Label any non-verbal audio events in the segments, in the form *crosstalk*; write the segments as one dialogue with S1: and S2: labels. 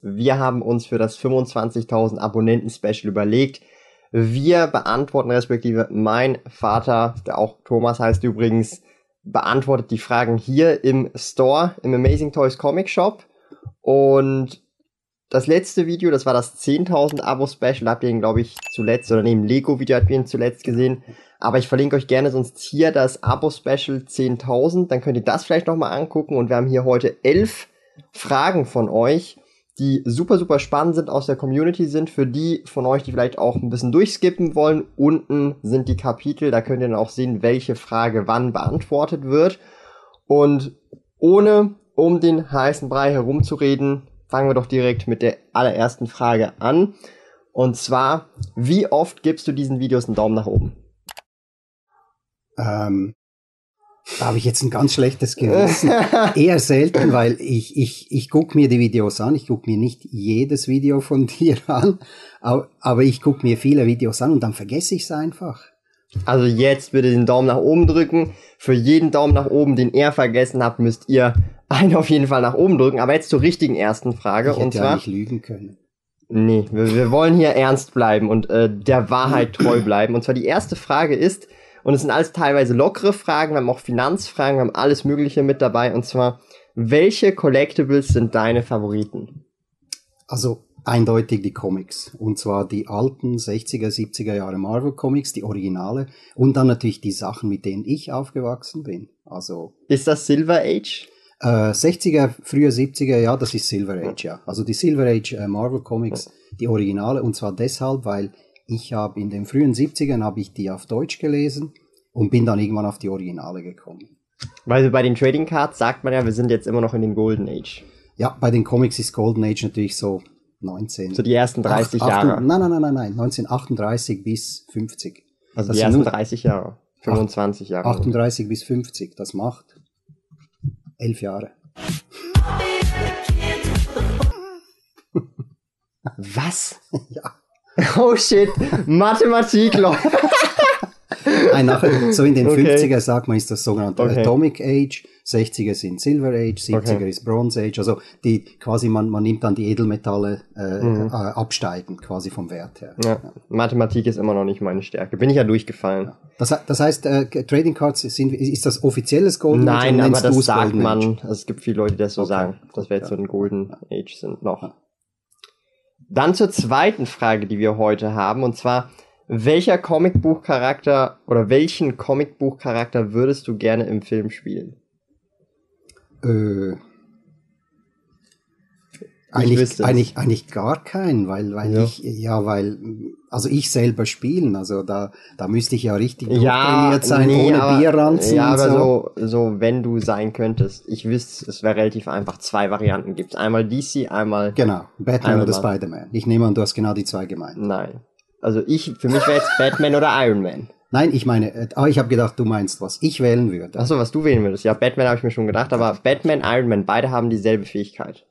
S1: Wir haben uns für das 25.000 Abonnenten-Special überlegt. Wir beantworten respektive mein Vater, der auch Thomas heißt übrigens, beantwortet die Fragen hier im Store, im Amazing Toys Comic Shop. Und das letzte Video, das war das 10.000 Abo-Special, habt ihr ihn, glaube ich, zuletzt, oder neben Lego-Video habt ihr ihn zuletzt gesehen. Aber ich verlinke euch gerne sonst hier das Abo-Special 10.000, dann könnt ihr das vielleicht nochmal angucken. Und wir haben hier heute elf Fragen von euch die super, super spannend sind, aus der Community sind. Für die von euch, die vielleicht auch ein bisschen durchskippen wollen, unten sind die Kapitel. Da könnt ihr dann auch sehen, welche Frage wann beantwortet wird. Und ohne um den heißen Brei herumzureden, fangen wir doch direkt mit der allerersten Frage an. Und zwar, wie oft gibst du diesen Videos einen Daumen nach oben?
S2: Ähm, da habe ich jetzt ein ganz schlechtes Gewissen. *laughs* Eher selten, weil ich, ich, ich gucke mir die Videos an. Ich gucke mir nicht jedes Video von *laughs* dir an, aber, ich gucke mir viele Videos an und dann vergesse ich es einfach.
S1: Also jetzt bitte den Daumen nach oben drücken. Für jeden Daumen nach oben, den er vergessen habt, müsst ihr einen auf jeden Fall nach oben drücken. Aber jetzt zur richtigen ersten Frage.
S2: Ich hätte
S1: und zwar,
S2: ja nicht lügen können.
S1: Nee, wir, wir wollen hier ernst bleiben und äh, der Wahrheit treu bleiben. Und zwar die erste Frage ist, und es sind alles teilweise lockere Fragen, wir haben auch Finanzfragen, wir haben alles Mögliche mit dabei. Und zwar, welche Collectibles sind deine Favoriten?
S2: Also eindeutig die Comics. Und zwar die alten 60er, 70er Jahre Marvel Comics, die Originale. Und dann natürlich die Sachen, mit denen ich aufgewachsen bin. Also.
S1: Ist das Silver Age?
S2: Äh, 60er, früher 70er, ja, das ist Silver Age, ja. Also die Silver Age äh, Marvel Comics, die Originale. Und zwar deshalb, weil ich habe in den frühen 70ern habe ich die auf Deutsch gelesen und bin dann irgendwann auf die Originale gekommen.
S1: Weil bei den Trading Cards sagt man ja, wir sind jetzt immer noch in den Golden Age.
S2: Ja, bei den Comics ist Golden Age natürlich so 19.
S1: So die ersten 30
S2: Ach,
S1: Jahre.
S2: Nein, nein, nein, nein, nein, 1938 bis 50.
S1: Also
S2: das
S1: die ersten
S2: nur
S1: 30 Jahre. 25 Jahre.
S2: 38 bis 50, das macht elf Jahre.
S1: Was? *laughs*
S2: Ja.
S1: Oh shit, Mathematik, Leute. *laughs*
S2: Nein, nachher, so in den
S1: Okay.
S2: 50er sagt man, ist das sogenannte
S1: Okay.
S2: Atomic Age, 60er sind Silver Age, 70er
S1: Okay.
S2: ist Bronze Age, also die quasi man, man nimmt dann die Edelmetalle äh,
S1: Mhm.
S2: äh, absteigend quasi vom Wert her.
S1: Ja, Mathematik ist immer noch nicht meine Stärke. Bin ich ja durchgefallen.
S2: Das, he- das heißt, äh, Trading Cards sind, ist das offizielles Golden Age?
S1: Nein, aber das sagt
S2: Golden
S1: man. Also es gibt viele Leute, die das so sagen, dass wir jetzt so
S2: Ja.
S1: ein Golden Age sind noch. Dann zur zweiten Frage, die wir heute haben, und zwar, welcher Comicbuchcharakter oder welchen Comicbuchcharakter würdest du gerne im Film spielen?
S2: Äh, eigentlich,
S1: es.
S2: eigentlich, eigentlich gar keinen, weil, weil
S1: Ja.
S2: ich, ja, weil, also ich selber spielen, also da, da müsste ich ja richtig
S1: Ja,
S2: sein,
S1: nee,
S2: ohne
S1: aber,
S2: Bierranzen
S1: Ja,
S2: und
S1: aber
S2: so.
S1: so, so, wenn du sein könntest. Ich wüsste, es wäre relativ einfach. Zwei Varianten gibt's. Einmal DC, einmal
S2: Genau, Batman
S1: Iron
S2: oder
S1: Man.
S2: Spider-Man. Ich nehme an, du hast genau die zwei gemeint.
S1: Nein. Also ich, für mich wäre jetzt Batman oder Iron Man.
S2: Nein, ich meine, äh, ah, ich habe gedacht, du meinst, was ich wählen würde.
S1: Achso, was du wählen würdest. Ja, Batman habe ich mir schon gedacht, aber Batman, Iron Man, beide haben dieselbe Fähigkeit.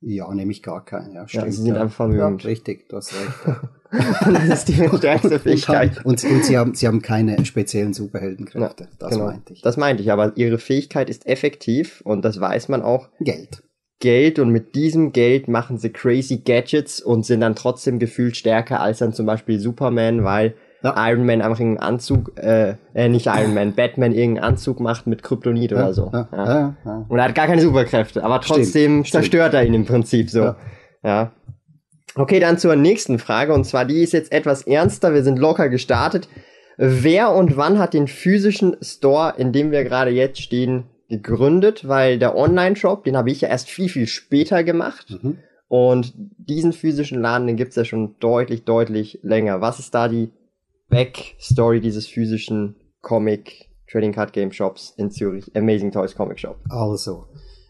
S2: Ja, nehme ich gar keinen, ja, stimmt.
S1: sie sind
S2: ja.
S1: einfach vermögend.
S2: Ja, richtig, du hast recht. Ja. *laughs*
S1: das ist die stärkste Fähigkeit.
S2: Und, und sie, haben, sie haben keine speziellen Superheldenkräfte, das
S1: genau.
S2: meinte ich.
S1: Das meinte ich, aber ihre Fähigkeit ist effektiv und das weiß man auch.
S2: Geld.
S1: Geld und mit diesem Geld machen sie crazy Gadgets und sind dann trotzdem gefühlt stärker als dann zum Beispiel Superman, weil
S2: Ja.
S1: Iron Man einfach irgendeinen Anzug, äh, äh, nicht Iron Man, Batman irgendeinen Anzug macht mit Kryptonit oder so.
S2: Ja,
S1: Ja.
S2: ja, ja.
S1: Und er hat gar keine Superkräfte, aber trotzdem
S2: stimmt.
S1: zerstört er ihn im Prinzip so. Ja.
S2: Ja.
S1: Okay, dann zur nächsten Frage und zwar die ist jetzt etwas ernster. Wir sind locker gestartet. Wer und wann hat den physischen Store, in dem wir gerade jetzt stehen, gegründet? Weil der Online-Shop, den habe ich ja erst viel, viel später gemacht.
S2: Mhm.
S1: Und diesen physischen Laden, den gibt's ja schon deutlich, deutlich länger. Was ist da die Backstory dieses physischen Comic Trading Card Game Shops in Zürich? Amazing Toys Comic Shop.
S2: Also,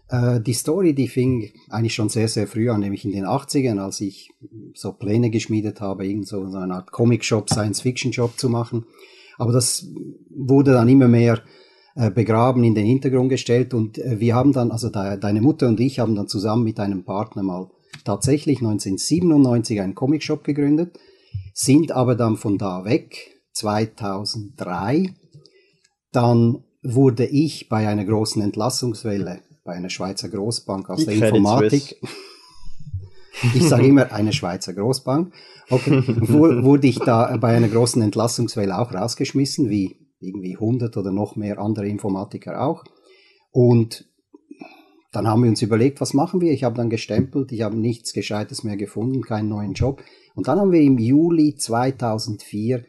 S2: Äh, die Story, die fing eigentlich schon sehr, sehr früh an, nämlich in den 80ern, als ich so Pläne geschmiedet habe, irgend so eine Art Comic-Shop, Science-Fiction-Shop zu machen. Aber das wurde dann immer mehr äh, begraben, in den Hintergrund gestellt und äh, wir haben dann, also deine Mutter und ich haben dann zusammen mit einem Partner mal tatsächlich 1997 einen Comic-Shop gegründet, sind aber dann von da weg 2003. Dann wurde ich bei einer großen Entlassungswelle bei einer Schweizer Großbank aus Die der Informatik. *laughs* Ich sage immer eine Schweizer Großbank. Okay, wurde ich da bei einer großen Entlassungswelle auch rausgeschmissen, wie irgendwie 100 oder noch mehr andere Informatiker auch. Und dann haben wir uns überlegt, was machen wir? Ich habe dann gestempelt, ich habe nichts Gescheites mehr gefunden, keinen neuen Job. Und dann haben wir im Juli 2004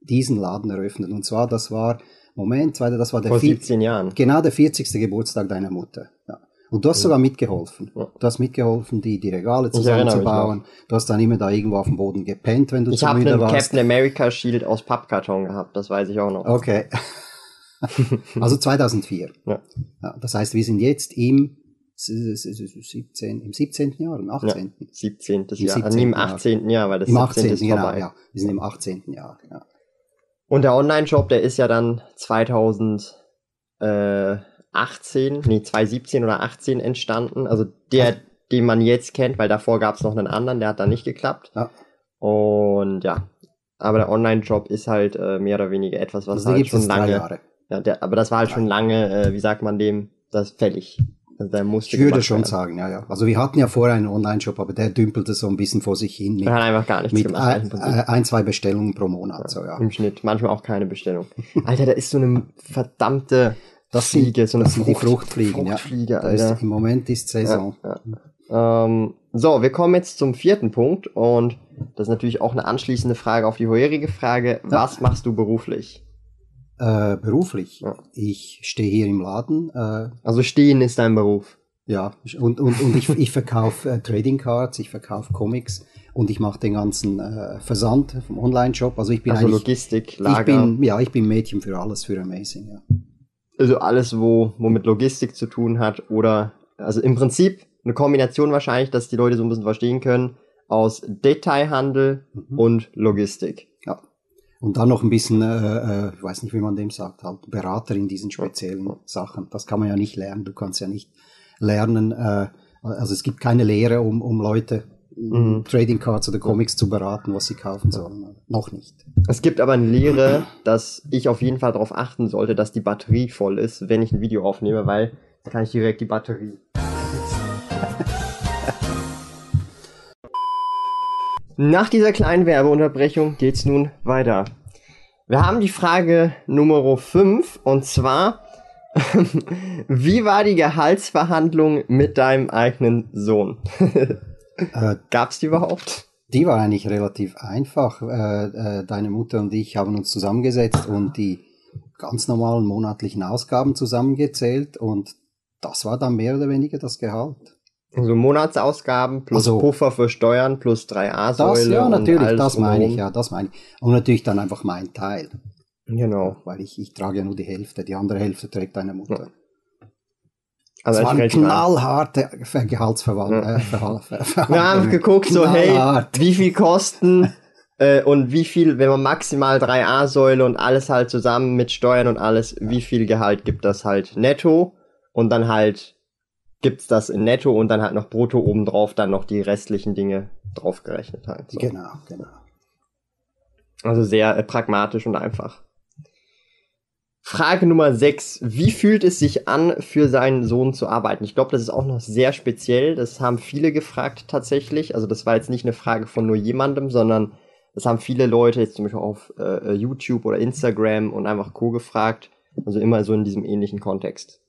S2: diesen Laden eröffnet. Und zwar, das war Moment, das war der
S1: Vor 17 Jahren.
S2: Genau der 40. Geburtstag deiner Mutter. Ja. Und du hast sogar mitgeholfen. Du hast mitgeholfen, die, die Regale zusammenzubauen. Du hast dann immer da irgendwo auf dem Boden gepennt, wenn du
S1: ich zu müde warst. Ich habe einen Captain America Shield aus Pappkarton gehabt, das weiß ich auch noch.
S2: Okay. *laughs* also 2004. Ja. ja. Das heißt, wir sind jetzt im 17, im 17. Jahr, im 18.
S1: Ja, 17. Im Jahr, 17. Also im 18. Jahr, weil das
S2: Im 18. ist genau, ja. Wir sind im 18. Jahr, ja.
S1: Und der Online-Shop, der ist ja dann 2018, nee, 2017 oder 18 entstanden. Also der, den man jetzt kennt, weil davor gab es noch einen anderen, der hat dann nicht geklappt. Ja. Und ja, aber der Online-Shop ist halt äh, mehr oder weniger etwas, was also halt schon lange. Ja, der, aber das war halt schon lange, äh, wie sagt man dem, das fällig.
S2: Also der musste ich würde schon werden. sagen, ja, ja. Also wir hatten ja vorher einen Online-Shop, aber der dümpelte so ein bisschen vor sich hin.
S1: Mit, wir haben einfach gar nichts
S2: mit gemacht. Ein, ein, zwei Bestellungen pro Monat, ja,
S1: so, ja. Im Schnitt. Manchmal auch keine Bestellung. *laughs* Alter, da ist so eine verdammte
S2: das Fliege, so eine das sind die Fruchtfliegen, Fruchtfliege, ja. Alter. Ist, Im Moment ist Saison. Ja,
S1: ja. Ähm, so, wir kommen jetzt zum vierten Punkt und das ist natürlich auch eine anschließende Frage auf die vorherige Frage. Was machst du beruflich?
S2: Äh, beruflich. Ich stehe hier im Laden. Äh,
S1: also stehen ist dein Beruf.
S2: Ja, und, und, und ich, ich verkaufe äh, Trading Cards, ich verkaufe Comics und ich mache den ganzen äh, Versand vom Online-Shop. Also ich bin
S1: also Logistik, Lager.
S2: Ich bin, ja, ich bin Mädchen für alles, für Amazing, ja.
S1: Also alles, wo, wo mit Logistik zu tun hat oder, also im Prinzip eine Kombination wahrscheinlich, dass die Leute so ein bisschen verstehen können, aus Detailhandel mhm. und Logistik.
S2: Und dann noch ein bisschen, äh, äh, ich weiß nicht, wie man dem sagt, halt Berater in diesen speziellen Sachen. Das kann man ja nicht lernen. Du kannst ja nicht lernen, äh, also es gibt keine Lehre, um, um Leute mhm. Trading Cards oder Comics zu beraten, was sie kaufen sollen. Noch nicht.
S1: Es gibt aber eine Lehre, dass ich auf jeden Fall darauf achten sollte, dass die Batterie voll ist, wenn ich ein Video aufnehme, weil dann kann ich direkt die Batterie *laughs* Nach dieser kleinen Werbeunterbrechung geht's nun weiter. Wir haben die Frage Nummer 5 und zwar, *laughs* wie war die Gehaltsverhandlung mit deinem eigenen Sohn? *laughs* äh, Gab's die überhaupt?
S2: Die war eigentlich relativ einfach. Äh, äh, deine Mutter und ich haben uns zusammengesetzt und die ganz normalen monatlichen Ausgaben zusammengezählt und das war dann mehr oder weniger das Gehalt.
S1: Also Monatsausgaben plus also, Puffer für Steuern plus 3A-Säule.
S2: Das, ja, natürlich, das meine ich, ja, das meine ich. Und natürlich dann einfach mein Teil.
S1: Genau.
S2: Weil ich, ich trage ja nur die Hälfte, die andere Hälfte trägt deine Mutter. Ja. Also das war eine knallharte Gehaltsverwaltung. Ja. Äh,
S1: Wir haben geguckt, so, hey, wie viel kosten äh, und wie viel, wenn man maximal 3A-Säule und alles halt zusammen mit Steuern und alles, wie viel Gehalt gibt das halt netto und dann halt gibt's das in Netto und dann halt noch Brutto obendrauf, dann noch die restlichen Dinge draufgerechnet halt.
S2: So. Genau, genau.
S1: Also sehr äh, pragmatisch und einfach. Frage Nummer 6. Wie fühlt es sich an, für seinen Sohn zu arbeiten? Ich glaube, das ist auch noch sehr speziell. Das haben viele gefragt tatsächlich. Also das war jetzt nicht eine Frage von nur jemandem, sondern das haben viele Leute jetzt zum Beispiel auf äh, YouTube oder Instagram und einfach Co. gefragt. Also immer so in diesem ähnlichen Kontext.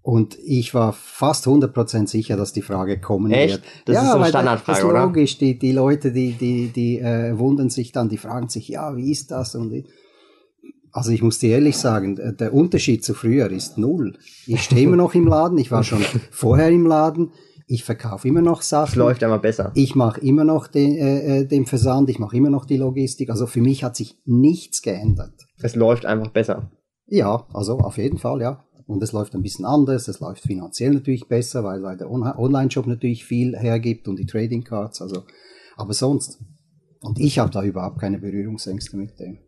S2: Und ich war fast 100% sicher, dass die Frage kommen
S1: Echt?
S2: wird.
S1: Das ja, ist so eine Standardfrage,
S2: oder? Das ist logisch. Die, die Leute, die, die, die äh, wundern sich dann, die fragen sich, ja, wie ist das? Und also ich muss dir ehrlich sagen, der Unterschied zu früher ist null. Ich stehe immer noch im Laden, ich war schon vorher im Laden, ich verkaufe immer noch Sachen. Es
S1: läuft immer besser.
S2: Ich mache immer noch den, äh, äh, den Versand, ich mache immer noch die Logistik. Also für mich hat sich nichts geändert.
S1: Es läuft einfach besser.
S2: Ja, also auf jeden Fall, ja. und es läuft ein bisschen anders, es läuft finanziell natürlich besser, weil, weil der Online-Shop natürlich viel hergibt und die Trading Cards, also, aber sonst. Und ich habe da überhaupt keine Berührungsängste mit dem.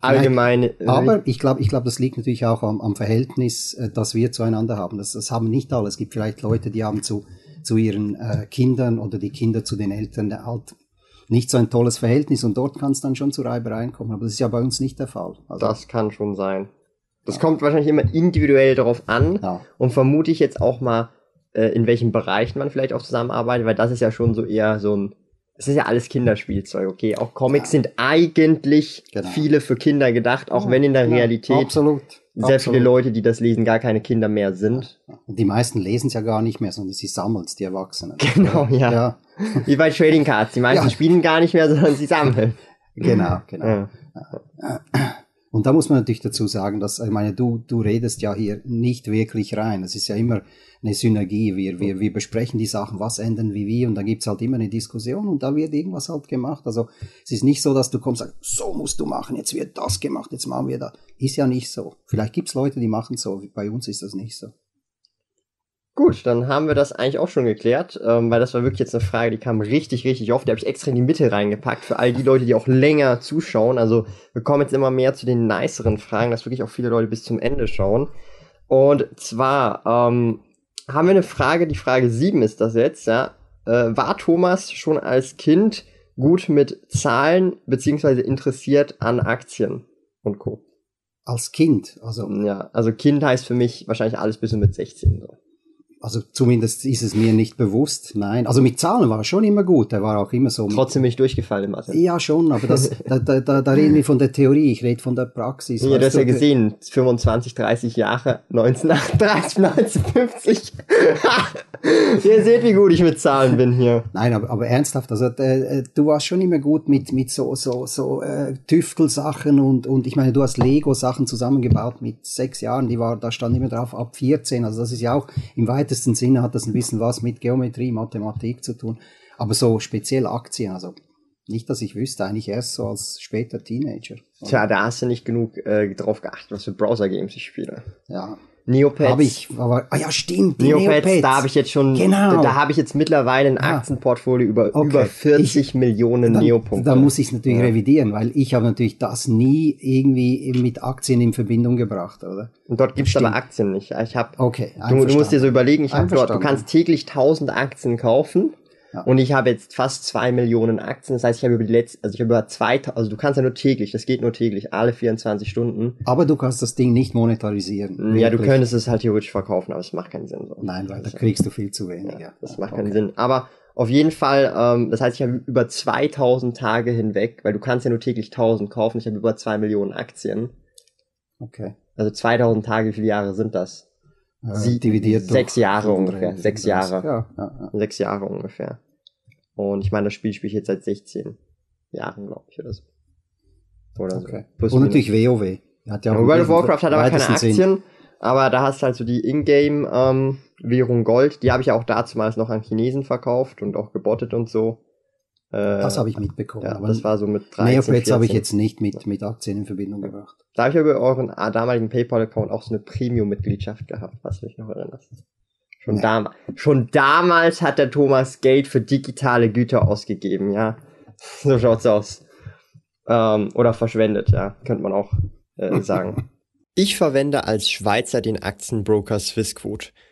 S1: Allgemein. Äh,
S2: aber ich glaube, ich glaube, das liegt natürlich auch am, am Verhältnis, äh, das wir zueinander haben. Das, das haben nicht alle. Es gibt vielleicht Leute, die haben zu, zu ihren äh, Kindern oder die Kinder zu den Eltern halt nicht so ein tolles Verhältnis und dort kann es dann schon zu Reibereien kommen. Aber das ist ja bei uns nicht der Fall.
S1: Also, das kann schon sein. Das ja. kommt wahrscheinlich immer individuell darauf an ja. und vermute ich jetzt auch mal, äh, in welchen Bereichen man vielleicht auch zusammenarbeitet, weil das ist ja schon so eher so ein, es ist ja alles Kinderspielzeug, okay? Auch Comics ja. sind eigentlich genau. viele für Kinder gedacht, auch wenn in der Realität
S2: absolut,
S1: sehr
S2: absolut.
S1: viele Leute, die das lesen, gar keine Kinder mehr sind.
S2: Und die meisten lesen es ja gar nicht mehr, sondern sie sammeln es, die Erwachsenen.
S1: Genau, ja. Wie bei Trading Cards. Die meisten spielen gar nicht mehr, sondern sie sammeln.
S2: Genau, genau. Und da muss man natürlich dazu sagen, dass, ich meine, du, du redest ja hier nicht wirklich rein. Es ist ja immer eine Synergie. Wir, wir, wir besprechen die Sachen, was ändern wie wie, und dann gibt's halt immer eine Diskussion und da wird irgendwas halt gemacht. Also es ist nicht so, dass du kommst und sagst, so musst du machen, jetzt wird das gemacht, jetzt machen wir das. Ist ja nicht so. Vielleicht gibt's Leute, die machen so, bei uns ist das nicht so.
S1: Gut, dann haben wir das eigentlich auch schon geklärt, ähm, weil das war wirklich jetzt eine Frage, die kam richtig, richtig oft. Die habe ich extra in die Mitte reingepackt für all die Leute, die auch länger zuschauen. Also wir kommen jetzt immer mehr zu den niceren Fragen, dass wirklich auch viele Leute bis zum Ende schauen. Und zwar ähm, haben wir eine Frage, die Frage 7 ist das jetzt, ja. Äh, war Thomas schon als Kind gut mit Zahlen beziehungsweise interessiert an Aktien und Co.?
S2: Als Kind, also.
S1: Ja, also Kind heißt für mich wahrscheinlich alles bis mit 16 so.
S2: Also zumindest ist es mir nicht bewusst, nein. Also mit Zahlen war er schon immer gut, er war auch immer so.
S1: Trotzdem nicht durchgefallen im Mathe.
S2: Ja, schon, aber das, da, da, da, da reden wir von der Theorie, ich rede von der Praxis.
S1: Ja, du hast ja gesehen, 25, 30 Jahre, 1938, 1950. Ihr seht, wie gut ich mit Zahlen bin hier.
S2: Nein, aber, aber ernsthaft, also äh, du warst schon immer gut mit, mit so, so, so äh, Tüftelsachen und, und ich meine, du hast Lego-Sachen zusammengebaut mit sechs Jahren, die war, da stand immer drauf ab 14, also das ist ja auch im weitesten weitesten Sinne hat das ein bisschen was mit Geometrie, Mathematik zu tun. Aber so speziell Aktien, also nicht, dass ich wüsste, eigentlich erst so als später Teenager.
S1: Tja, da hast du nicht genug äh, drauf geachtet, was für Browser-Games ich spiele.
S2: Ja,
S1: Neopets.
S2: Habe ich, aber, ah ja, stimmt,
S1: die Neopets, Neopets. da habe ich jetzt schon, genau. da, da habe ich jetzt mittlerweile ein ja. Aktienportfolio über, okay. über 40 ich, Millionen dann, Neopunkte.
S2: Da muss ich es natürlich ja. revidieren, weil ich habe natürlich das nie irgendwie mit Aktien in Verbindung gebracht, oder?
S1: Und dort gibt's aber Aktien nicht. Ich habe,
S2: okay,
S1: du, du musst dir so überlegen, ich habe dort, du kannst täglich 1000 Aktien kaufen ja. Und ich habe jetzt fast zwei Millionen Aktien. Das heißt, ich habe über die letzte, also ich habe über zwei, also du kannst ja nur täglich, das geht nur täglich, alle 24 Stunden.
S2: Aber du kannst das Ding nicht monetarisieren.
S1: Ja, wirklich. du könntest es halt theoretisch verkaufen, aber es macht keinen Sinn. So.
S2: Nein, weil da kriegst du viel zu wenig.
S1: Ja, das macht keinen Sinn. Aber auf jeden Fall, ähm, das heißt, ich habe über 2000 Tage hinweg, weil du kannst ja nur täglich 1000 kaufen, ich habe über zwei Millionen Aktien.
S2: Okay.
S1: Also 2000 Tage, wie viele Jahre sind das?
S2: Sie, dividiert
S1: sechs Jahre ungefähr. Sechs Jahre. Ja, ja, ja. Sechs Jahre ungefähr. Und ich meine, das Spiel spiele ich jetzt seit 16 Jahren, glaube ich, oder so.
S2: Oder okay. so. Und natürlich WoW.
S1: Hat ja World of Warcraft hat aber keine Aktien, Sinn. aber da hast du halt so die Ingame-Währung ähm, Gold. Die habe ich auch damals noch an Chinesen verkauft und auch gebottet und so.
S2: Äh, das habe ich mitbekommen.
S1: Ja, das war so mit 13,
S2: Neopets habe ich jetzt nicht mit, mit Aktien in Verbindung gebracht.
S1: Da habe ich über euren ah, damaligen PayPal-Account auch so eine Premium-Mitgliedschaft gehabt, was mich noch erinnerst. Schon, ja. dam schon damals hat der Thomas Geld für digitale Güter ausgegeben, ja. *laughs* So schaut's aus. Ähm, oder verschwendet, ja, könnte man auch äh, sagen. *laughs* Ich verwende als Schweizer den Aktienbroker Swissquote.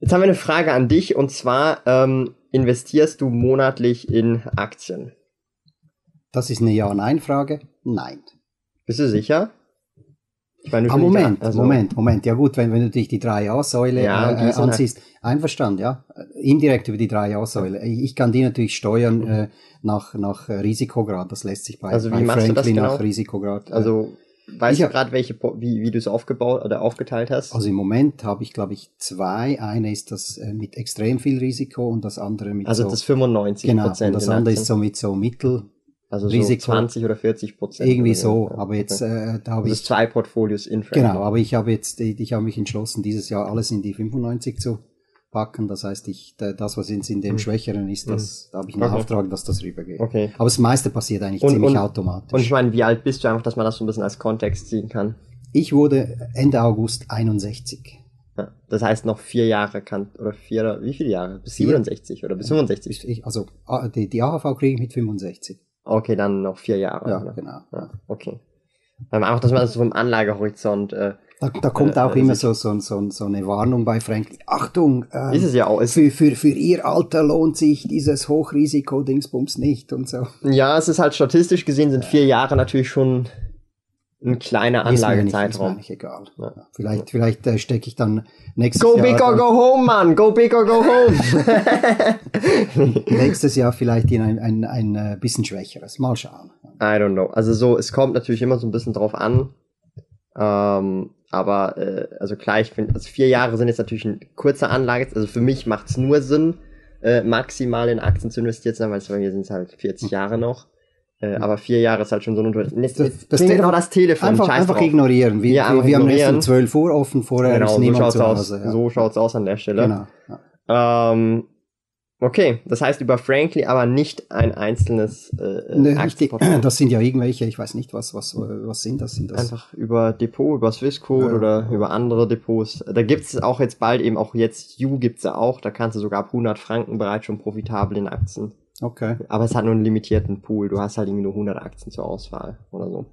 S1: Jetzt haben wir eine Frage an dich und zwar ähm, investierst du monatlich in Aktien?
S2: Das ist eine Ja-Nein-Frage. Nein.
S1: Bist du sicher?
S2: Ich meine, ah, Moment, also Moment, Moment. Ja gut, wenn, wenn du dich die drei A-Säule ja, äh, ansiehst, einverstanden, ja. Indirekt über die drei A-Säule. Ich kann die natürlich steuern äh, nach, nach Risikograd. Das lässt sich bei,
S1: also
S2: bei
S1: Franklin
S2: genau? nach Risikograd.
S1: Äh, also weißt
S2: Ich
S1: du gerade, welche, wie, wie du es aufgebaut oder aufgeteilt hast?
S2: Also im Moment habe ich, glaube ich, zwei. Eine ist das äh, mit extrem viel Risiko und das andere mit
S1: Also
S2: so,
S1: das 95
S2: genau,
S1: Prozent.
S2: und das andere ist so mit so Mittel,
S1: also so
S2: Risiko.
S1: 20 oder 40 Prozent.
S2: irgendwie so. Aber jetzt,
S1: okay.
S2: äh, da habe
S1: das ist
S2: ich,
S1: zwei Portfolios in Franklin.
S2: genau, aber ich habe jetzt, ich habe mich entschlossen, dieses Jahr alles in die 95 zu packen. Das heißt, ich, da- das, was jetzt in dem
S1: Mhm.
S2: Schwächeren ist, das, da habe ich einen
S1: Okay.
S2: Auftrag, dass das rübergeht.
S1: Okay.
S2: Aber das meiste passiert eigentlich
S1: Und-
S2: ziemlich
S1: und-
S2: automatisch.
S1: Und ich meine, wie alt bist du einfach, dass man das so ein bisschen als Kontext ziehen kann?
S2: ich wurde Ende August 61.
S1: Ja. Das heißt noch vier Jahre kann, oder vier, oder wie viele Jahre? Bis
S2: Vier.
S1: 67 oder bis 65?
S2: Ich, also ah, die, die AHV kriege ich mit 65.
S1: Okay, dann noch vier Jahre.
S2: Ja,
S1: oder?
S2: genau.
S1: Ja, okay. Einfach, dass man das so vom Anlagehorizont, äh,
S2: Da, da kommt
S1: Äh,
S2: auch
S1: äh,
S2: immer so, so, so, so eine Warnung bei Franklin. Achtung, ähm,
S1: ist es ja auch.
S2: Für, für, für ihr Alter lohnt sich dieses Hochrisiko-Dingsbums nicht und so.
S1: ja, es ist halt statistisch gesehen sind vier Jahre natürlich schon ein kleiner
S2: Ist mir nicht, ist mir
S1: Anlagezeitraum.
S2: nicht egal.
S1: Ja.
S2: Vielleicht, vielleicht äh, stecke ich dann nächstes
S1: Go
S2: Jahr,
S1: big or go home, Mann! Go big or go home! *laughs*
S2: nächstes Jahr vielleicht in ein, ein, ein äh, bisschen schwächeres. Mal schauen.
S1: I don't know. Also so, es kommt natürlich immer so ein bisschen drauf an. Ähm, aber äh, also klar, ich finde, also vier Jahre sind jetzt natürlich ein kurzer Anlage. Also für mich macht es nur Sinn, äh, maximal in Aktien zu investieren, weil es bei mir sind es halt 40 Jahre noch. Äh, aber vier Jahre ist halt schon so ein Unterschied.
S2: Das- das Telefon-
S1: auch das Telefon.
S2: Einfach, einfach
S1: drauf.
S2: ignorieren. Wir,
S1: Ja,
S2: wir, wir haben erst
S1: ignorieren.
S2: um 12 Uhr offen, vorher
S1: Genau,
S2: ist
S1: so
S2: niemand zu
S1: aus.
S2: Hause. Ja.
S1: So schaut's aus an der Stelle.
S2: Genau. Ja.
S1: Ähm, okay, das heißt über Frankly aber nicht ein einzelnes äh,
S2: Ne, richtig. *clears throat* Das sind ja irgendwelche, ich weiß nicht, was, was, was sind das? Sind das?
S1: Einfach über Depot, über Swissquote
S2: Ja.
S1: oder über andere Depots. Da gibt's auch jetzt bald eben auch jetzt You gibt's ja auch. Da kannst du sogar ab 100 Franken bereits schon profitabel in Aktien.
S2: Okay.
S1: Aber es hat nur einen limitierten Pool. Du hast halt irgendwie nur 100 Aktien zur Auswahl oder so.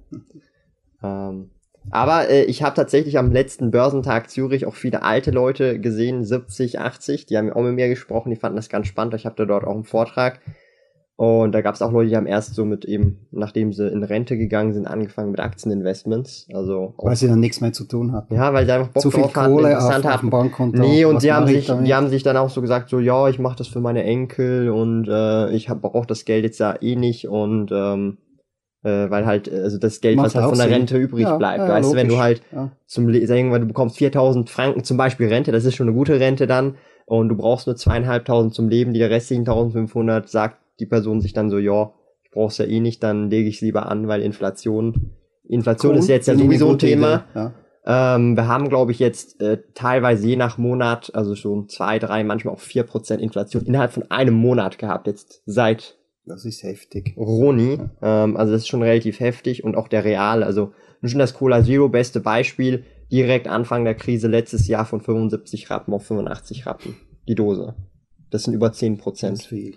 S1: Ähm, aber äh, ich habe tatsächlich am letzten Börsentag Zürich auch viele alte Leute gesehen, 70, 80. Die haben auch mit mir gesprochen. Die fanden das ganz spannend. Ich hatte dort auch einen Vortrag. Und da gab es auch Leute, die haben erst so mit eben, nachdem sie in Rente gegangen sind, angefangen mit Aktieninvestments. Also
S2: Weil sie dann nichts mehr zu tun hatten.
S1: ja, weil sie einfach Bock
S2: Zu viel
S1: drauf hatten,
S2: Kohle auf,
S1: interessant
S2: auf
S1: hatten.
S2: dem Bankkonto.
S1: Nee, und sie haben sich,
S2: damit?
S1: die haben sich dann auch so gesagt, so ja, ich mache das für meine Enkel und äh, ich brauche das Geld jetzt ja eh nicht und ähm, äh, weil halt, also das Geld,
S2: Macht
S1: was halt von der
S2: Sinn.
S1: Rente übrig
S2: Ja,
S1: bleibt.
S2: ja,
S1: weißt du, wenn du halt
S2: Ja.
S1: zum sagen wir, du bekommst 4000 Franken zum Beispiel Rente, das ist schon eine gute Rente dann und du brauchst nur zweieinhalbtausend zum Leben, die restlichen 1500 sagt die Person sich dann so, ja, ich brauch's ja eh nicht, dann lege ich lieber an, weil Inflation, Inflation
S2: Cool.
S1: ist jetzt ja sowieso ein Thema.
S2: Ja.
S1: Ähm, wir haben, glaube ich, jetzt äh, teilweise je nach Monat, also schon zwei, drei, manchmal auch vier Prozent Inflation innerhalb von einem Monat gehabt, jetzt seit
S2: Das ist heftig.
S1: Roni. Ähm, also das ist schon relativ heftig und auch der Real, also schon das Cola Zero beste Beispiel, direkt Anfang der Krise letztes Jahr von 75 Rappen auf 85 Rappen, die Dose. Das sind über 10
S2: Das ist
S1: Prozent.
S2: viel.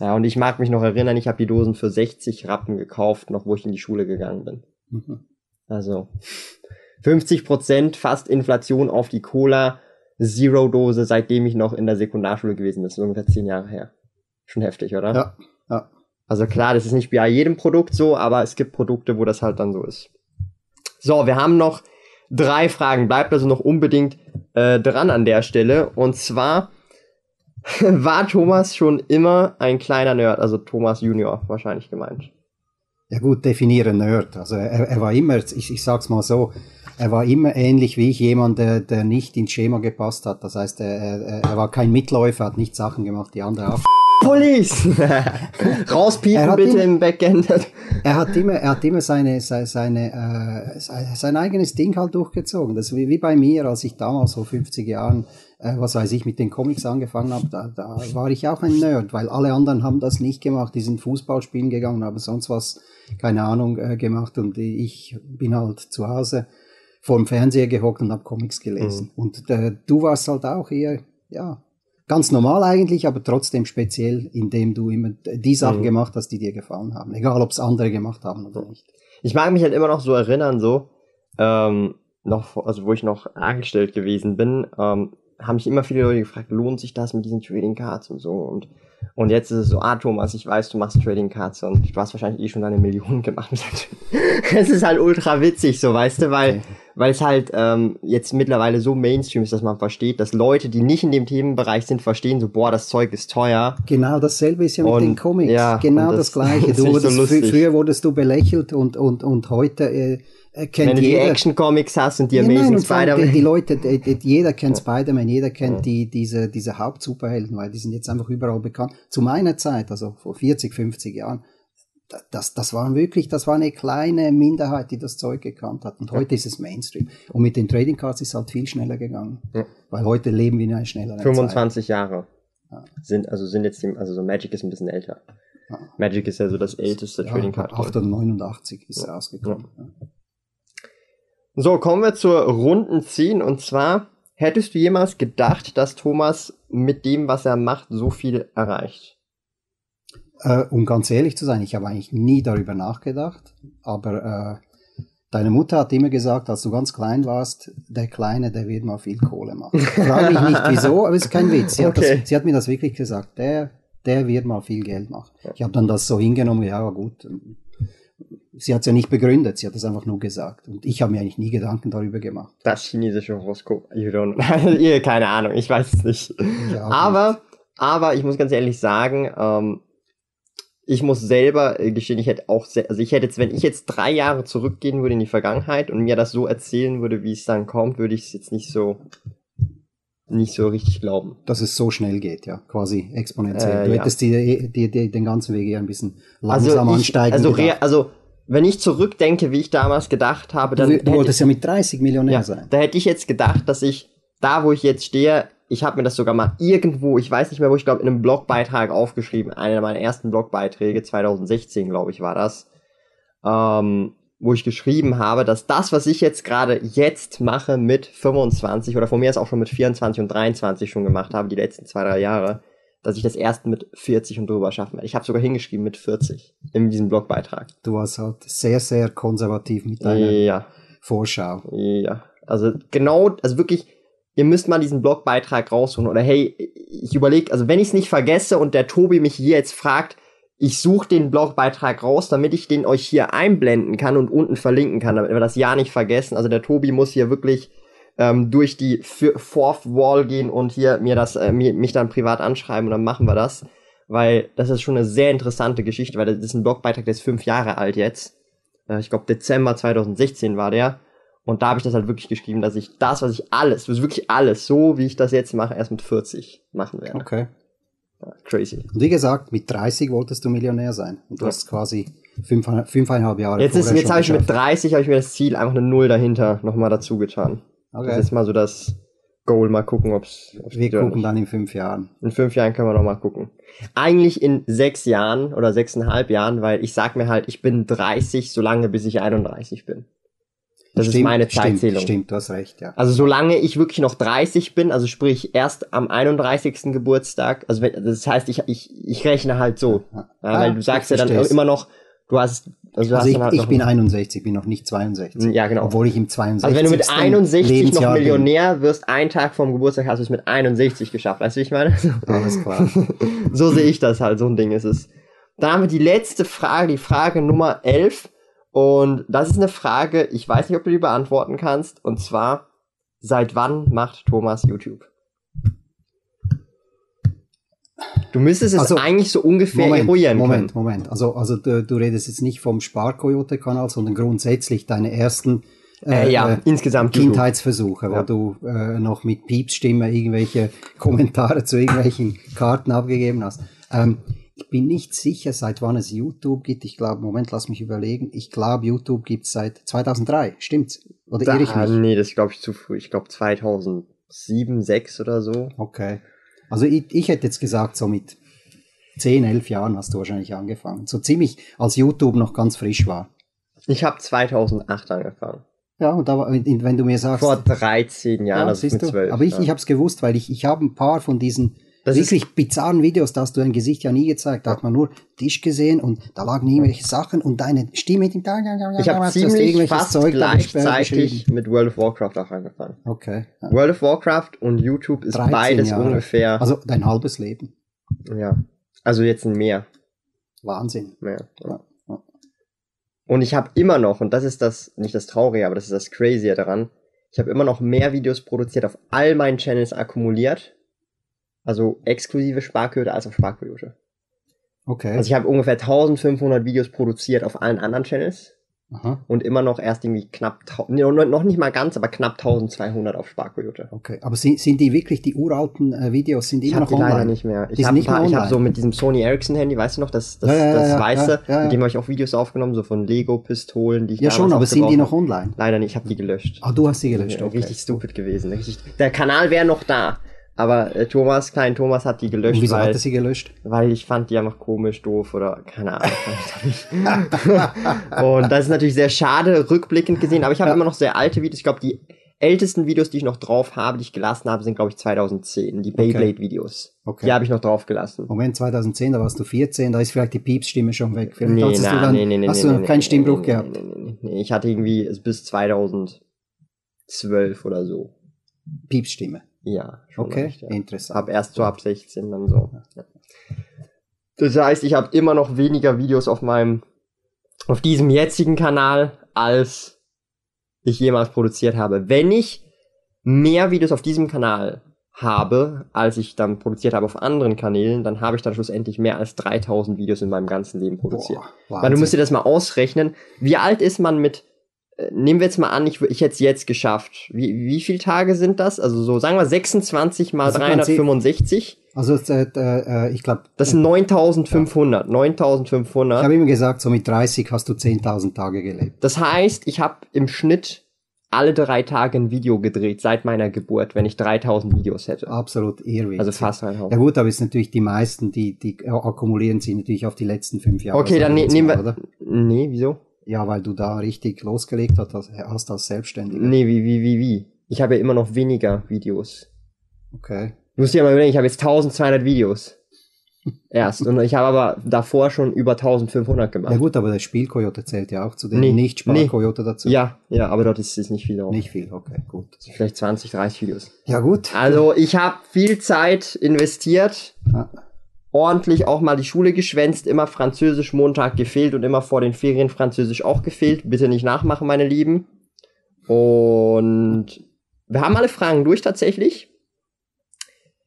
S2: Ja.
S1: Und ich mag mich noch erinnern, ich habe die Dosen für 60 Rappen gekauft, noch wo ich in die Schule gegangen bin.
S2: Mhm.
S1: Also 50 Prozent fast Inflation auf die Cola Zero Dose, seitdem ich noch in der Sekundarschule gewesen bin. Das ist ungefähr zehn Jahre her. Schon heftig, oder?
S2: Ja, ja.
S1: Also klar, das ist nicht bei jedem Produkt so, aber es gibt Produkte, wo das halt dann so ist. So, wir haben noch drei Fragen. Bleibt also noch unbedingt äh, dran an der Stelle. Und zwar *laughs* war Thomas schon immer ein kleiner Nerd, also Thomas Junior wahrscheinlich gemeint.
S2: Ja gut, definiere Nerd. Also er, er war immer, ich, ich sag's mal so, er war immer ähnlich wie ich, jemand, der, der nicht ins Schema gepasst hat. Das heißt, er, er, er war kein Mitläufer, hat nicht Sachen gemacht, die andere auch. *laughs*
S1: Police! *laughs* Rauspiepen bitte
S2: ihn-
S1: im Backend.
S2: Er hat immer, er hat immer seine, seine, seine äh, sein, sein eigenes Ding halt durchgezogen. Das ist wie, wie bei mir, als ich damals vor 50 Jahren, äh, was weiß ich, mit den Comics angefangen habe, da, da war ich auch ein Nerd, weil alle anderen haben das nicht gemacht. Die sind Fußball spielen gegangen, haben sonst was, keine Ahnung, äh, gemacht und ich bin halt zu Hause vor dem Fernseher gehockt und habe Comics gelesen. Und äh, du warst halt auch eher, ja, ganz normal eigentlich, aber trotzdem speziell, indem du immer die Sachen
S1: Mhm.
S2: gemacht hast, die dir gefallen haben. Egal, ob es andere gemacht haben oder nicht.
S1: Ich mag mich halt immer noch so erinnern, so, ähm, noch, also wo ich noch angestellt gewesen bin, ähm, haben mich immer viele Leute gefragt, lohnt sich das mit diesen Trading Cards und so und und jetzt ist es so, ah Thomas, ich weiß, du machst Trading Cards und du hast wahrscheinlich eh schon deine Millionen gemacht. *laughs* Es ist halt ultra witzig, so weißt du, weil weil es halt ähm, jetzt mittlerweile so Mainstream ist, dass man versteht, dass Leute, die nicht in dem Themenbereich sind, verstehen so, boah, das Zeug ist teuer.
S2: Genau dasselbe ist ja mit
S1: Und,
S2: den Comics.
S1: ja,
S2: genau das,
S1: das
S2: Gleiche. *laughs* Du
S1: so
S2: wurdest,
S1: lustig.
S2: früher wurdest du belächelt und, und, und heute äh, äh, kennt
S1: Wenn du die
S2: jeder.
S1: Action-Comics hast und die
S2: Ja,
S1: Amazing
S2: allem die, die
S1: Spider-Man.
S2: Leute, die, die, jeder kennt Spider-Man, jeder kennt die, diese, diese Hauptsuperhelden, weil die sind jetzt einfach überall bekannt. Zu meiner Zeit, also vor 40, 50 Jahren, da- das, das war wirklich, das war eine kleine Minderheit, die das Zeug gekannt hat. Und heute ist es Mainstream. Und mit den Trading Cards ist es halt viel schneller gegangen.
S1: Ja.
S2: Weil heute leben wir in einer schnelleren Zeit.
S1: 25 Jahre. Sind, also sind jetzt, die- also so Magic ist ein bisschen älter. Magic ist ja so das älteste Trading
S2: Ja,
S1: Card. Game.
S2: 889 ist er rausgekommen. Ja.
S1: So, kommen wir zur runden 10 und zwar, hättest du jemals gedacht, dass Thomas mit dem, was er macht, so viel erreicht?
S2: Äh, um ganz ehrlich zu sein, ich habe eigentlich nie darüber nachgedacht, aber äh, deine Mutter hat immer gesagt, als du ganz klein warst, der Kleine, der wird mal viel Kohle machen. *laughs* Frage mich nicht wieso, aber es ist kein Witz. Sie, hat
S1: Okay.
S2: das, sie hat mir das wirklich gesagt, der, der wird mal viel Geld machen. Ich habe dann das so hingenommen, ja gut. Sie hat es ja nicht begründet, sie hat es einfach nur gesagt. Und ich habe mir eigentlich nie Gedanken darüber gemacht.
S1: Das chinesische Horoskop. You don't, *laughs* ihr, keine Ahnung, ich weiß es nicht.
S2: Ja,
S1: aber, aber ich muss ganz ehrlich sagen, ähm, ich muss selber äh, gestehen, ich hätte auch, sehr, also ich hätte jetzt, wenn ich jetzt drei Jahre zurückgehen würde in die Vergangenheit und mir das so erzählen würde, wie es dann kommt, würde ich es jetzt nicht so, nicht so richtig glauben.
S2: Dass es so schnell geht, ja, quasi exponentiell.
S1: Äh,
S2: du
S1: ja.
S2: hättest die, die, die, den ganzen Weg eher ein bisschen langsam
S1: Also, ich,
S2: ansteigen.
S1: also, rea- also, wenn ich zurückdenke, wie ich damals gedacht habe, dann
S2: du
S1: hätte
S2: wolltest ja mit 30 Millionär
S1: Ja,
S2: sein.
S1: da hätte ich jetzt gedacht, dass ich da, wo ich jetzt stehe, ich habe mir das sogar mal irgendwo, ich weiß nicht mehr, wo ich glaube, in einem Blogbeitrag aufgeschrieben, einer meiner ersten Blogbeiträge, 2016, glaube ich, war das, ähm, wo ich geschrieben habe, dass das, was ich jetzt gerade jetzt mache mit 25 oder von mir ist auch schon mit 24 und 23 schon gemacht habe, die letzten zwei, drei Jahre, dass ich das erst mit 40 und drüber schaffen werde. Ich habe sogar hingeschrieben mit 40 in diesem Blogbeitrag.
S2: Du warst halt sehr, sehr konservativ mit deiner
S1: Ja.
S2: Vorschau.
S1: Ja, also genau, also wirklich, ihr müsst mal diesen Blogbeitrag raussuchen. Oder hey, ich überlege, also wenn ich es nicht vergesse und der Tobi mich hier jetzt fragt, ich suche den Blogbeitrag raus, damit ich den euch hier einblenden kann und unten verlinken kann, damit wir das ja nicht vergessen. Also der Tobi muss hier wirklich ähm, durch die Fourth Wall gehen und hier mir das, äh, mir, mich dann privat anschreiben und dann machen wir das. Weil das ist schon eine sehr interessante Geschichte, weil das ist ein Blogbeitrag, der ist fünf Jahre alt jetzt. Äh, ich glaube Dezember 2016 war der. Und da habe ich das halt wirklich geschrieben, dass ich das, was ich alles, wirklich alles, so wie ich das jetzt mache, erst mit 40 machen werde.
S2: Okay.
S1: Ja, crazy.
S2: Und wie gesagt, mit 30 wolltest du Millionär sein. Und du
S1: Ja.
S2: hast quasi fünf, fünfeinhalb Jahre
S1: Jetzt ist, jetzt habe ich mit
S2: geschafft.
S1: 30 habe ich mir das Ziel einfach eine Null dahinter nochmal dazu getan. Das
S2: Okay.
S1: ist mal so das Goal, mal gucken, ob's, ob's
S2: Wir gucken dann in fünf Jahren.
S1: In fünf Jahren können wir noch mal gucken. Eigentlich in sechs Jahren oder sechseinhalb Jahren, weil ich sag mir halt, ich bin 30, solange bis ich 31 bin. Das ist
S2: Stimmt,
S1: meine
S2: stimmt,
S1: Zeitzählung.
S2: Stimmt, du hast recht, ja.
S1: Also solange ich wirklich noch 30 bin, also sprich erst am 31. Geburtstag, also wenn, das heißt, ich, ich, ich rechne halt so. Ja,
S2: Ah,
S1: weil du sagst ja dann
S2: versteh's.
S1: immer noch, du hast, also
S2: Also ich,
S1: halt
S2: ich
S1: noch
S2: bin 61, bin noch nicht 62.
S1: Ja, genau.
S2: Obwohl ich im 62.
S1: also wenn du mit 61 noch
S2: Lebensjahr bin.
S1: Millionär wirst, einen Tag vorm Geburtstag hast du es mit 61 geschafft, weißt du, wie ich meine? *laughs*
S2: Alles klar. *laughs*
S1: so sehe ich das halt, so ein Ding ist es. Dann haben wir die letzte Frage, die Frage Nummer 11. Und das ist eine Frage, ich weiß nicht, ob du die beantworten kannst. Und zwar, seit wann macht Thomas YouTube? Du müsstest es
S2: Also,
S1: eigentlich so ungefähr
S2: Moment,
S1: eruieren
S2: Moment,
S1: können.
S2: Moment. Also, also du, du redest jetzt nicht vom Sparkoyote-Kanal, sondern grundsätzlich deine ersten
S1: Äh, ja, insgesamt YouTube.
S2: Kindheitsversuche,
S1: Ja.
S2: wo du äh, noch mit Piepsstimme irgendwelche *laughs* Kommentare zu irgendwelchen Karten abgegeben hast. Ähm, ich bin nicht sicher, seit wann es YouTube gibt. Ich glaube, Moment, lass mich überlegen. Ich glaube, YouTube gibt es seit 2003. Stimmt's? Oder irre ich
S1: Da,
S2: mich?
S1: nee, das glaube ich zu früh. Ich glaube 2007, 6 oder so.
S2: Okay. Also ich, ich hätte jetzt gesagt, so mit 10, 11 Jahren hast du wahrscheinlich angefangen. So ziemlich, als YouTube noch ganz frisch war.
S1: Ich habe 2008 angefangen.
S2: Ja, und da, wenn du mir sagst,
S1: Vor 13 Jahren,
S2: ja,
S1: also mit
S2: du.
S1: 12.
S2: Aber ich,
S1: ja.
S2: ich habe es gewusst, weil ich, ich habe ein paar von diesen
S1: Das
S2: wirklich bizarren Videos, da hast du dein Gesicht ja nie gezeigt. Da hat man nur Tisch gesehen und da lagen irgendwelche Sachen und deine Stimme. Die,
S1: Ich habe ziemlich fast gleichzeitig mit World of Warcraft auch angefangen.
S2: Okay. Ja.
S1: World of Warcraft und YouTube ist
S2: 13
S1: beides
S2: Jahre.
S1: ungefähr.
S2: Also dein halbes Leben.
S1: ja. Also jetzt ein mehr.
S2: Wahnsinn.
S1: mehr.
S2: Ja, ja.
S1: Und ich habe immer noch, und das ist das, nicht das Traurige, aber das ist das Crazy daran, ich habe immer noch mehr Videos produziert auf all meinen Channels akkumuliert. Also exklusive Sparquote als auf Sparquote.
S2: Okay.
S1: Also ich habe ungefähr 1500 Videos produziert auf allen anderen Channels.
S2: Aha.
S1: und immer noch erst irgendwie knapp, nee, noch nicht mal ganz, aber knapp 1200 auf Sparkoyote.
S2: Okay, aber sind, sind die wirklich die uralten äh, Videos, sind die
S1: Ich
S2: immer
S1: habe
S2: noch
S1: die
S2: online?
S1: leider nicht mehr.
S2: Die
S1: Ich habe hab so mit diesem Sony Ericsson Handy, weißt du noch, das, das,
S2: Ja, ja,
S1: das
S2: ja,
S1: weiße, mit dem habe ich auch Videos aufgenommen, so von Lego-Pistolen, die ich
S2: Ja schon, aber sind die noch online?
S1: Leider nicht, ich habe die gelöscht.
S2: Ah, du hast sie gelöscht. Okay.
S1: Richtig stupid gewesen. Richtig, der Kanal wäre noch da. Aber äh, Thomas, klein Thomas hat die gelöscht,
S2: Und wieso
S1: weil,
S2: hat er sie gelöscht?
S1: weil ich fand die einfach komisch, doof oder keine Ahnung. *laughs* Und das ist natürlich sehr schade, rückblickend gesehen, aber ich habe
S2: Ja.
S1: immer noch sehr alte Videos. Ich glaube, die ältesten Videos, die ich noch drauf habe, die ich gelassen habe, sind, glaube ich, 2010. Die Beyblade-Videos.
S2: Okay.
S1: Die habe ich noch drauf gelassen.
S2: Moment, 2010, da warst du 14, da ist vielleicht die Piepsstimme schon weg. Vielleicht
S1: Nee,
S2: hattest du
S1: na,
S2: dann,
S1: nee, nee, nee,
S2: hast
S1: nee,
S2: du noch
S1: nee,
S2: keinen
S1: nee,
S2: Stimmbruch
S1: nee,
S2: gehabt?
S1: Nee, nee, nee. Ich hatte irgendwie bis 2012 oder so.
S2: Piepsstimme.
S1: Ja, schon
S2: Okay,
S1: leicht, ja.
S2: interessant.
S1: Ab erst so ab 16 dann so. Ja. Das heißt, ich habe immer noch weniger Videos auf meinem, auf diesem jetzigen Kanal, als ich jemals produziert habe. Wenn ich mehr Videos auf diesem Kanal habe, als ich dann produziert habe auf anderen Kanälen, dann habe ich dann schlussendlich mehr als 3000 Videos in meinem ganzen Leben produziert.
S2: Boah,
S1: Weil du musst dir das mal ausrechnen. Wie alt ist man mit, nehmen wir jetzt mal an, ich, ich hätte es jetzt geschafft. Wie, wie viele Tage sind das? Also so, sagen wir 26 mal
S2: Also man sieht-
S1: 365.
S2: Also äh, äh, ich glaube,
S1: Das sind 9500.
S2: ich
S1: 9500.
S2: habe immer gesagt, so mit 30 hast du 10.000 Tage gelebt.
S1: Das heißt, ich habe im Schnitt alle drei Tage ein Video gedreht, seit meiner Geburt, wenn ich 3000 Videos hätte.
S2: Absolut irrwitzig.
S1: Also fast
S2: Ja
S1: 3000.
S2: gut, aber es sind natürlich die meisten, die, die akkumulieren sie natürlich auf die letzten fünf Jahre.
S1: Okay, dann ne nehmen wir.
S2: Oder?
S1: Nee, wieso?
S2: Ja, weil du da richtig losgelegt hast hast als Selbstständiger.
S1: Nee, wie, wie, wie, wie? Ich habe ja immer noch weniger Videos.
S2: Okay.
S1: Du musst dir mal überlegen, ich habe jetzt 1200 Videos. *laughs* Erst. Und ich habe aber davor schon über 1500
S2: Ja
S1: gemacht.
S2: gut, aber der Spielkoyote zählt ja auch zu den
S1: Nee,
S2: Nicht-Sparkoyote dazu.
S1: Ja, ja, aber dort ist es nicht viel drauf.
S2: Nicht viel, okay, gut.
S1: Vielleicht 20, 30 Videos.
S2: Ja gut.
S1: Also ich habe viel Zeit investiert,
S2: Ja.
S1: Ordentlich auch mal die Schule geschwänzt, immer Französisch Montag gefehlt und immer vor den Ferien Französisch auch gefehlt. Bitte nicht nachmachen, meine Lieben. Und wir haben alle Fragen durch tatsächlich.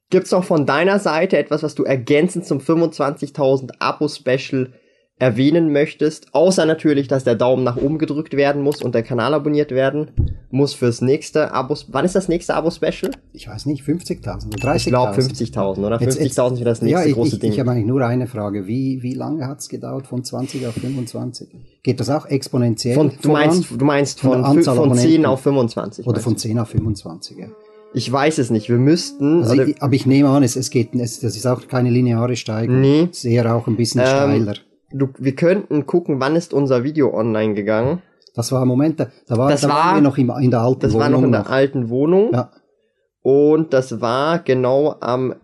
S1: Gibt's noch von deiner Seite etwas, was du ergänzend zum 25.000 Abo-Special erwähnen möchtest? Außer natürlich, dass der Daumen nach oben gedrückt werden muss und der Kanal abonniert werden muss fürs nächste Abo. Wann ist das nächste Abo-Special?
S2: Ich weiß nicht, 50.000 oder 30.000?
S1: Ich glaube 50.000, oder?
S2: Jetzt-
S1: 50.000 wäre das nächste
S2: ja, ich,
S1: große
S2: ich,
S1: Ding.
S2: Ich habe eigentlich nur eine Frage. Wie, wie lange hat es gedauert von 20 auf 25? Geht das auch exponentiell
S1: von, du meinst, du meinst
S2: Von
S1: von, von 10
S2: Abonnenten?
S1: auf 25.
S2: Oder von
S1: du?
S2: 10 auf 25? Ja.
S1: Ich weiß es nicht. Wir müssten.
S2: Also
S1: oder,
S2: ich, aber ich nehme an, es, es geht, es, das ist auch keine lineare Steigung.
S1: Nee.
S2: Eher auch ein bisschen
S1: Ähm,
S2: steiler.
S1: Du, wir könnten gucken, wann ist unser Video online gegangen.
S2: Das war Moment, da, da, war,
S1: das
S2: da
S1: war-
S2: waren wir noch im, in der alten
S1: Das
S2: Wohnung.
S1: war noch in der alten Wohnung.
S2: Ja,
S1: Und das war genau am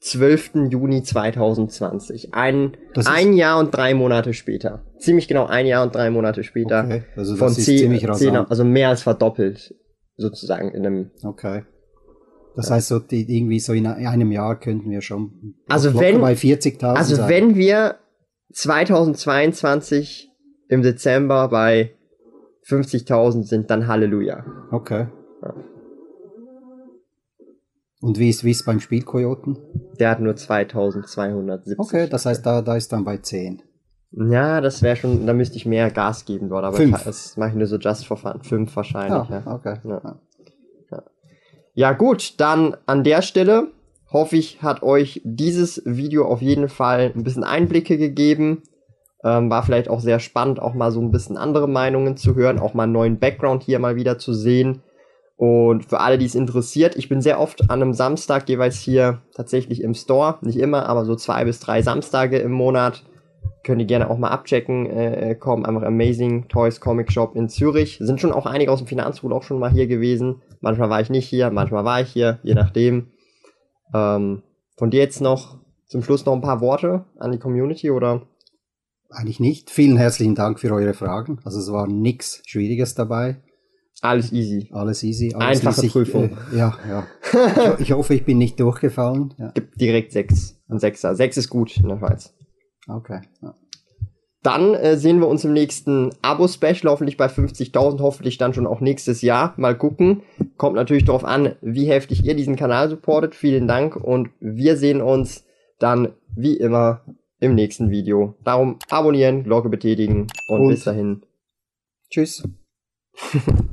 S1: 12. Juni 2020. Ein,
S2: Das
S1: ein Jahr und drei Monate später. Ziemlich genau ein Jahr und drei Monate später.
S2: okay. Also das
S1: von
S2: ist
S1: 10,
S2: ziemlich
S1: 10,
S2: rasant.
S1: also mehr als verdoppelt. Sozusagen in einem
S2: Okay. Das heißt, so die, irgendwie so in einem Jahr könnten wir schon
S1: Also wenn-
S2: bei 40.000
S1: Also
S2: sein.
S1: wenn wir 2022 im Dezember bei 50.000 sind, dann Halleluja.
S2: Okay.
S1: Ja.
S2: Und wie ist wie ist beim Spielkojoten?
S1: Der hat nur 2270.
S2: Okay, das heißt, da, da ist dann bei 10.
S1: Ja, das wäre schon, da müsste ich mehr Gas geben dort, aber
S2: Fünf.
S1: das mache ich nur so just for fun. Fünf wahrscheinlich, ja.
S2: okay.
S1: Ja. Ja gut, dann an der Stelle hoffe ich, hat euch dieses Video auf jeden Fall ein bisschen Einblicke gegeben. Ähm, war vielleicht auch sehr spannend, auch mal so ein bisschen andere Meinungen zu hören, auch mal einen neuen Background hier mal wieder zu sehen. Und für alle, die es interessiert, ich bin sehr oft an einem Samstag jeweils hier tatsächlich im Store. Nicht immer, aber so zwei bis drei Samstage im Monat. Könnt ihr gerne auch mal abchecken. Äh, kommen einfach Amazing Toys Comic Shop in Zürich. Sind schon auch einige aus dem Finanzpool auch schon mal hier gewesen. Manchmal war ich nicht hier, manchmal war ich hier, je nachdem. Ähm, von dir jetzt noch zum Schluss noch ein paar Worte an die Community oder?
S2: Eigentlich nicht. Vielen herzlichen Dank für eure Fragen. Also es war nichts Schwieriges dabei.
S1: Alles easy.
S2: Alles easy. Alles
S1: Einfache
S2: sich,
S1: Prüfung.
S2: Äh, ja, ja. *laughs* ich, ich hoffe, ich bin nicht durchgefallen. Ja.
S1: Gibt direkt sechs. Ein Sechser. Sechs ist gut in der Schweiz.
S2: Okay. Ja.
S1: Dann äh, sehen wir uns im nächsten Abo-Special, hoffentlich bei 50.000, hoffentlich dann schon auch nächstes Jahr. Mal gucken. Kommt natürlich darauf an, wie heftig ihr diesen Kanal supportet. Vielen Dank und wir sehen uns dann wie immer im nächsten Video. Darum abonnieren, Glocke betätigen und,
S2: Und-
S1: bis dahin.
S2: Tschüss. *laughs*